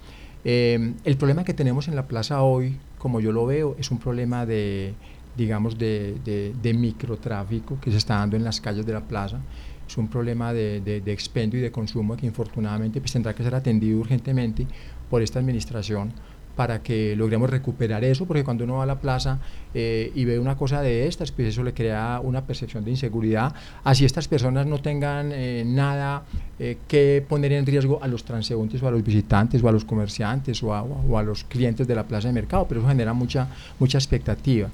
Eh, el problema que tenemos en la plaza hoy, como yo lo veo, es un problema de, digamos, de, de, de microtráfico que se está dando en las calles de la plaza. Es un problema de, de, de expendio y de consumo que infortunadamente pues, tendrá que ser atendido urgentemente por esta administración para que logremos recuperar eso, porque cuando uno va a la plaza eh, y ve una cosa de estas, pues eso le crea una percepción de inseguridad, así estas personas no tengan eh, nada eh, que poner en riesgo a los transeúntes o a los visitantes o a los comerciantes o a, o a los clientes de la plaza de mercado, pero eso genera mucha, mucha expectativa.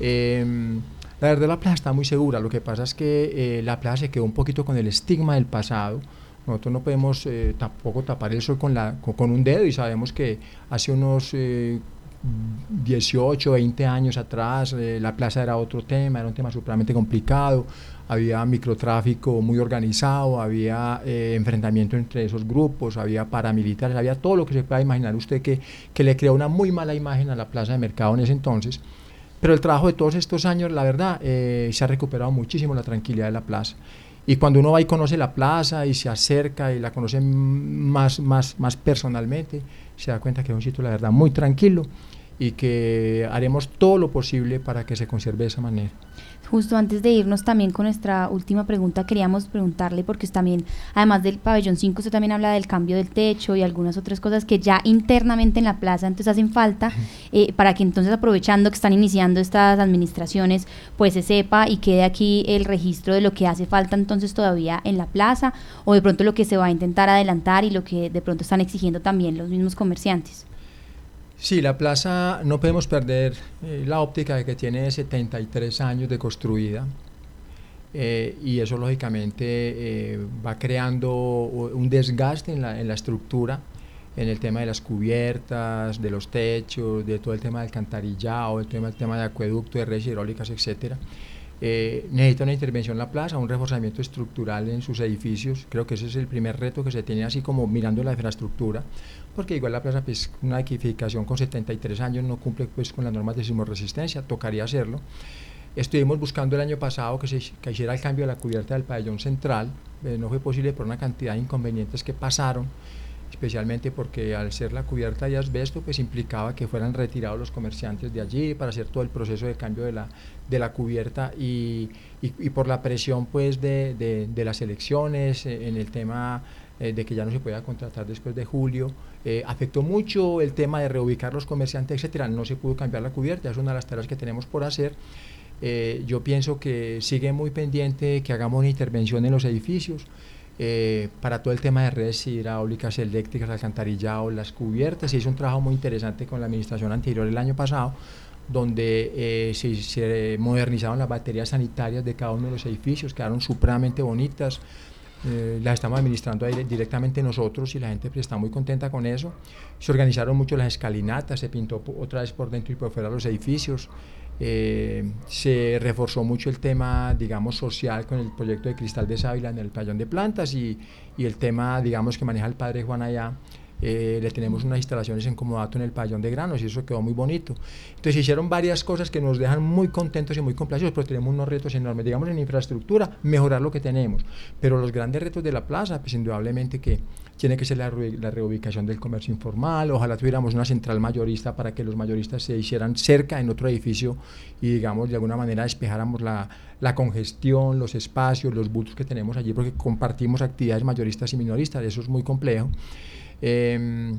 Em, la verdad la plaza está muy segura, lo que pasa es que la plaza se quedó un poquito con el estigma del pasado, nosotros no podemos eh, tampoco tapar el sol con, con, un dedo y sabemos que hace unos 18, 20 años atrás eh, la plaza era otro tema, era un tema supremamente complicado, había microtráfico muy organizado, había eh, enfrentamiento entre esos grupos, había paramilitares, había todo lo que se pueda imaginar usted que, que le creó una muy mala imagen a la plaza de mercado en ese entonces. Pero el trabajo de todos estos años, la verdad, se ha recuperado muchísimo la tranquilidad de la plaza. Y cuando uno va y conoce la plaza y se acerca y la conoce más, más, más personalmente, se da cuenta que es un sitio, la verdad, muy tranquilo y que haremos todo lo posible para que se conserve de esa manera. Justo antes de irnos también con nuestra última pregunta, queríamos preguntarle, porque también, además del pabellón 5, usted también habla del cambio del techo y algunas otras cosas que ya internamente en la plaza entonces hacen falta, eh, para que entonces aprovechando que están iniciando estas administraciones, pues se sepa y quede aquí el registro de lo que hace falta entonces todavía en la plaza, o de pronto lo que se va a intentar adelantar y lo que de pronto están exigiendo también los mismos comerciantes. Sí, la plaza no podemos perder eh, la óptica de que tiene 73 años de construida eh, y eso lógicamente eh, va creando un desgaste en la, en la, estructura, en el tema de las cubiertas, de los techos, de todo el tema del alcantarillado, el tema, el tema de acueducto, de redes hidráulicas. Eh, necesita una intervención en la plaza, un reforzamiento estructural en sus edificios. Creo que ese es el primer reto que se tiene así como mirando la infraestructura, porque igual la plaza, pues una edificación con 73 años no cumple pues con las normas de sismoresistencia, tocaría hacerlo. Estuvimos buscando el año pasado que se que hiciera el cambio de la cubierta del pabellón central, eh, no fue posible por una cantidad de inconvenientes que pasaron especialmente porque al ser la cubierta de asbesto, pues implicaba que fueran retirados los comerciantes de allí para hacer todo el proceso de cambio de la, de la cubierta y, y, por la presión pues de, de, las elecciones eh, en el tema eh, de que ya no se podía contratar después de julio, eh, afectó mucho el tema de reubicar los comerciantes, etcétera, no se pudo cambiar la cubierta, es una de las tareas que tenemos por hacer. yo pienso que sigue muy pendiente que hagamos una intervención en los edificios, eh, para todo el tema de redes hidráulicas, eléctricas, alcantarillado, las cubiertas. Se hizo un trabajo muy interesante con la administración anterior el año pasado, donde eh, se, modernizaron las baterías sanitarias de cada uno de los edificios, quedaron supremamente bonitas. Eh, las estamos administrando ahí directamente nosotros y la gente pues, está muy contenta con eso. Se organizaron mucho las escalinatas, se pintó otra vez por dentro y por fuera los edificios. Eh, se reforzó mucho el tema, digamos, social con el proyecto de Cristal de Sávila en el pabellón de plantas y, y el tema, digamos, que maneja el padre Juan allá. Eh, le tenemos unas instalaciones en comodato en el pabellón de granos y eso quedó muy bonito. Entonces hicieron varias cosas que nos dejan muy contentos y muy complacidos, pero tenemos unos retos enormes, digamos en infraestructura, mejorar lo que tenemos, pero los grandes retos de la plaza, pues indudablemente que tiene que ser la, la, reubicación del comercio informal, ojalá tuviéramos una central mayorista para que los mayoristas se hicieran cerca en otro edificio y digamos de alguna manera despejáramos la, la congestión, los espacios, los butos que tenemos allí porque compartimos actividades mayoristas y minoristas, eso es muy complejo. Eh,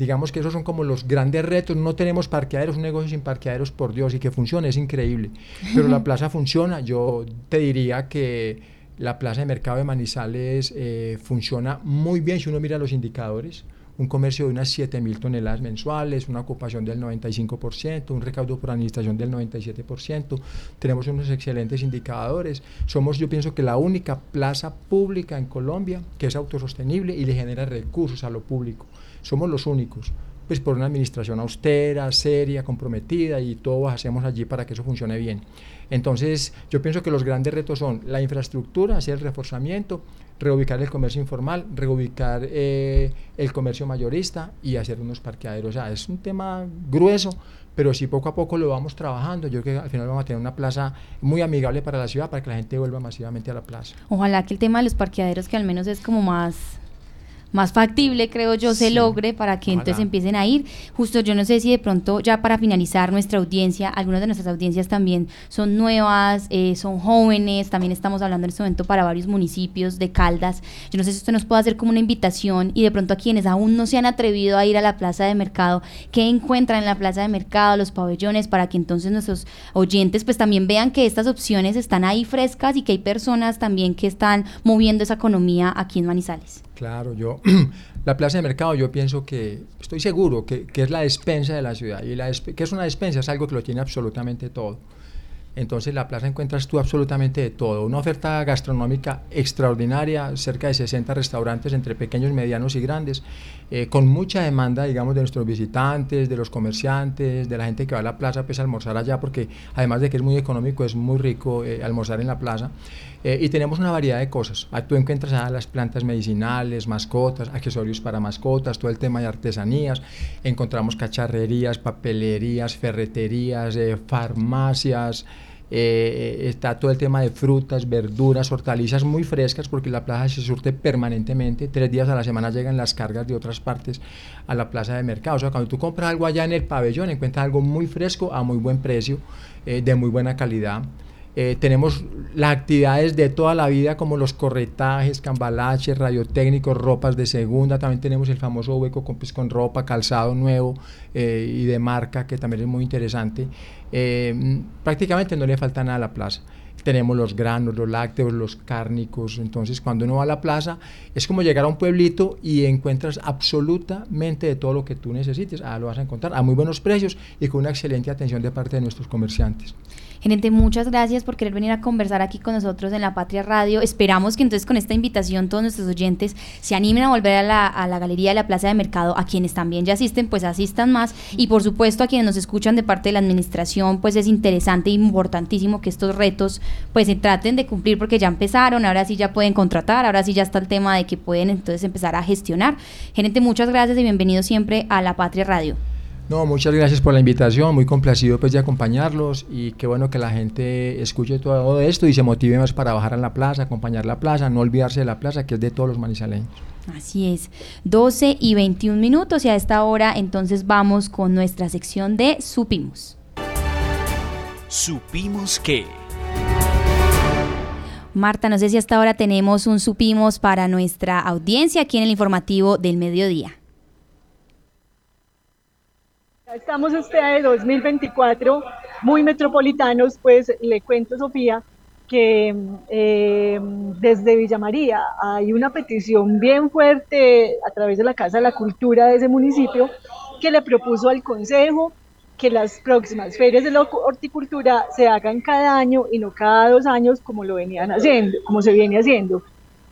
digamos que esos son como los grandes retos. No tenemos parqueaderos, un negocio sin parqueaderos, por Dios, y que funcione, es increíble. Pero la plaza funciona. Yo te diría que la plaza de mercado de Manizales eh, funciona muy bien si uno mira los indicadores. Un comercio de unas 7 mil toneladas mensuales, una ocupación del 95%, un recaudo por administración del 97%. Tenemos unos excelentes indicadores. Somos, yo pienso que la única plaza pública en Colombia que es autosostenible y le genera recursos a lo público. Somos los únicos pues por una administración austera, seria, comprometida y todo hacemos allí para que eso funcione bien. Entonces, yo pienso que los grandes retos son la infraestructura, hacer el reforzamiento, reubicar el comercio informal, reubicar eh, el comercio mayorista y hacer unos parqueaderos. O sea, es un tema grueso, pero si poco a poco lo vamos trabajando, yo creo que al final vamos a tener una plaza muy amigable para la ciudad, para que la gente vuelva masivamente a la plaza. Ojalá que el tema de los parqueaderos, que al menos es como más más factible, creo yo, se logre para que entonces empiecen a ir. Justo yo no sé si de pronto ya para finalizar nuestra audiencia, algunas de nuestras audiencias también son nuevas, eh, son jóvenes, también estamos hablando en este momento para varios municipios de Caldas. Yo no sé si usted nos puede hacer como una invitación y de pronto a quienes aún no se han atrevido a ir a la plaza de mercado, ¿qué encuentran en la plaza de mercado, los pabellones, para que entonces nuestros oyentes pues también vean que estas opciones están ahí frescas y que hay personas también que están moviendo esa economía aquí en Manizales? Claro, yo, la plaza de mercado yo pienso que, estoy seguro que, que es la despensa de la ciudad. ¿Y la que es una despensa? Es algo que lo tiene absolutamente todo. Entonces la plaza encuentras tú absolutamente de todo. Una oferta gastronómica extraordinaria, cerca de 60 restaurantes entre pequeños, medianos y grandes, eh, con mucha demanda, digamos, de nuestros visitantes, de los comerciantes, de la gente que va a la plaza pues, a almorzar allá, porque además de que es muy económico, es muy rico eh, almorzar en la plaza. Eh, y tenemos una variedad de cosas. Ah, tú encuentras a las plantas medicinales, mascotas, accesorios para mascotas, todo el tema de artesanías. Encontramos cacharrerías, papelerías, ferreterías, farmacias. Eh, está todo el tema de frutas, verduras, hortalizas muy frescas porque la plaza se surte permanentemente. Tres días a la semana llegan las cargas de otras partes a la plaza de mercado. O sea, cuando tú compras algo allá en el pabellón, encuentras algo muy fresco a muy buen precio, eh, de muy buena calidad. Eh, tenemos las actividades de toda la vida como los corretajes, cambalaches, radiotécnicos, ropas de segunda. También tenemos el famoso hueco con, pues, con ropa, calzado nuevo eh, y de marca que también es muy interesante. Eh, prácticamente no le falta nada a la plaza tenemos los granos, los lácteos, los cárnicos. Entonces, cuando uno va a la plaza, es como llegar a un pueblito y encuentras absolutamente de todo lo que tú necesites. Ah, lo vas a encontrar a muy buenos precios y con una excelente atención de parte de nuestros comerciantes. Gerente, muchas gracias por querer venir a conversar aquí con nosotros en La Patria Radio. Esperamos que entonces con esta invitación todos nuestros oyentes se animen a volver a la, a la Galería de la Plaza de Mercado. A quienes también ya asisten, pues asistan más. Y por supuesto a quienes nos escuchan de parte de la administración, pues es interesante e importantísimo que estos retos pues se traten de cumplir porque ya empezaron, ahora sí ya pueden contratar, ahora sí ya está el tema de que pueden entonces empezar a gestionar. Gerente, muchas gracias y bienvenido siempre a La Patria Radio. No, muchas gracias por la invitación, muy complacido pues de acompañarlos y qué bueno que la gente escuche todo esto y se motive más para bajar a la plaza, acompañar la plaza, no olvidarse de la plaza que es de todos los manizaleños. Así es, 12 y 21 minutos y a esta hora entonces vamos con nuestra sección de Supimos. Supimos que... Marta, no sé si hasta ahora tenemos un Supimos para nuestra audiencia aquí en el informativo del mediodía. Estamos este de 2024 muy metropolitanos, pues le cuento Sofía que eh, desde Villa María hay una petición bien fuerte a través de la Casa de la Cultura de ese municipio que le propuso al Consejo que las próximas ferias de la horticultura se hagan cada año y no cada dos años como lo venían haciendo, como se viene haciendo.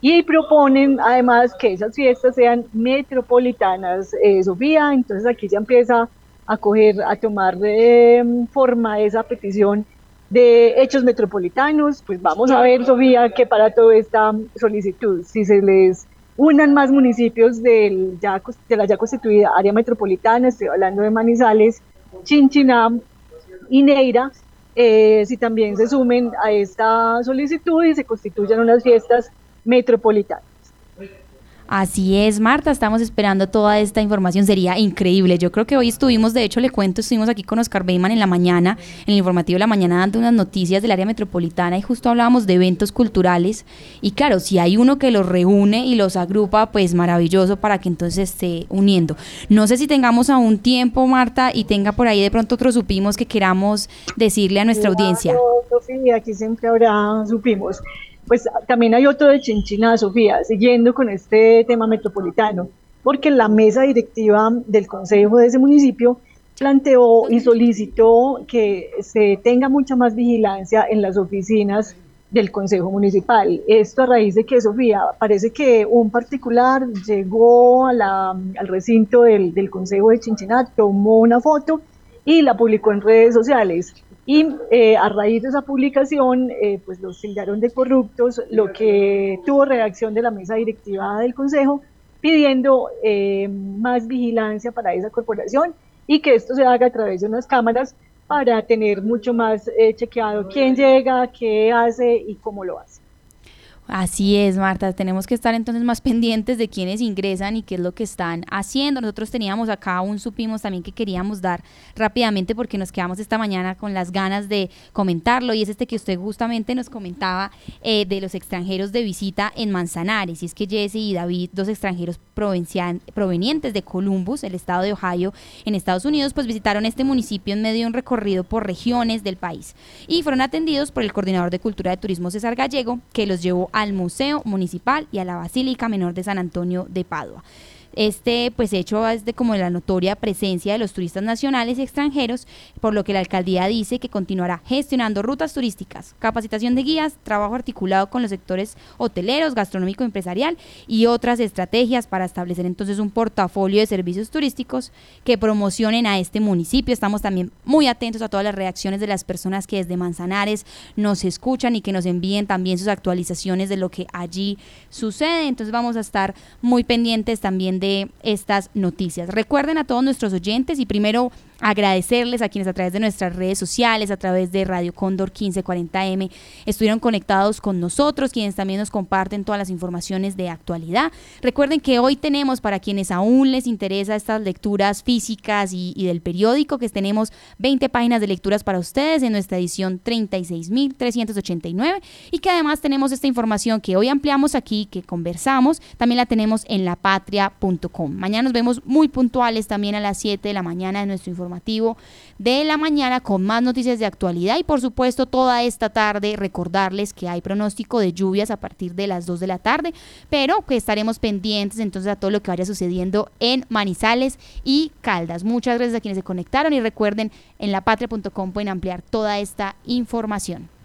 Y proponen además que esas fiestas sean metropolitanas, eh, Sofía, entonces aquí ya empieza a coger, a tomar eh, forma esa petición de hechos metropolitanos, pues vamos a ver, Sofía, que para toda esta solicitud, si se les unan más municipios del ya, de la ya constituida área metropolitana, estoy hablando de Manizales, Chinchiná y Neira, eh, si también se sumen a esta solicitud y se constituyan unas fiestas metropolitanas. Así es, Marta, estamos esperando toda esta información, sería increíble. Yo creo que hoy estuvimos, de hecho le cuento, estuvimos aquí con Oscar Beyman en la mañana, en el informativo de la mañana, dando unas noticias del área metropolitana y justo hablábamos de eventos culturales. Y claro, si hay uno que los reúne y los agrupa, pues maravilloso para que entonces esté uniendo. No sé si tengamos aún tiempo, Marta, y tenga por ahí de pronto otros supimos que queramos decirle a nuestra audiencia. Sí, aquí siempre habrá supimos pues también hay otro de Chinchina, Sofía, siguiendo con este tema metropolitano, porque la mesa directiva del consejo de ese municipio planteó y solicitó que se tenga mucha más vigilancia en las oficinas del Consejo Municipal. Esto a raíz de que, Sofía, parece que un particular llegó a la, al recinto del, del Consejo de Chinchiná, tomó una foto y la publicó en redes sociales. Y eh, a raíz de esa publicación, eh, pues los tildaron de corruptos, lo que tuvo reacción de la mesa directiva del Consejo, pidiendo eh, más vigilancia para esa corporación y que esto se haga a través de unas cámaras para tener mucho más chequeado quién llega, qué hace y cómo lo hace. Así es, Marta. Tenemos que estar entonces más pendientes de quiénes ingresan y qué es lo que están haciendo. Nosotros teníamos acá un supimos también que queríamos dar rápidamente porque nos quedamos esta mañana con las ganas de comentarlo y es este que usted justamente nos comentaba eh, de los extranjeros de visita en Manzanares. Y es que Jesse y David, dos extranjeros provenientes de Columbus, el estado de Ohio, en Estados Unidos, pues visitaron este municipio en medio de un recorrido por regiones del país y fueron atendidos por el coordinador de Cultura de Turismo César Gallego, que los llevó al Museo Municipal y a la Basílica Menor de San Antonio de Padua. Este pues hecho es de como la notoria presencia de los turistas nacionales y extranjeros, por lo que la alcaldía dice que continuará gestionando rutas turísticas, capacitación de guías, trabajo articulado con los sectores hoteleros, gastronómico, empresarial y otras estrategias para establecer entonces un portafolio de servicios turísticos que promocionen a este municipio. Estamos también muy atentos a todas las reacciones de las personas que desde Manzanares nos escuchan y que nos envíen también sus actualizaciones de lo que allí sucede. Entonces vamos a estar muy pendientes también de estas noticias. Recuerden a todos nuestros oyentes y primero agradecerles a quienes a través de nuestras redes sociales, a través de Radio Cóndor 1540M, estuvieron conectados con nosotros, quienes también nos comparten todas las informaciones de actualidad. Recuerden que hoy tenemos, para quienes aún les interesa estas lecturas físicas y, del periódico, que tenemos 20 páginas de lecturas para ustedes en nuestra edición 36.389 y que además tenemos esta información que hoy ampliamos aquí, que conversamos, también la tenemos en lapatria.com. Mañana nos vemos muy puntuales también a las 7 de la mañana en nuestro informativo de la mañana con más noticias de actualidad y por supuesto toda esta tarde recordarles que hay pronóstico de lluvias a partir de las 2 de la tarde, pero que estaremos pendientes entonces a todo lo que vaya sucediendo en Manizales y Caldas. Muchas gracias a quienes se conectaron y recuerden en lapatria.com pueden ampliar toda esta información.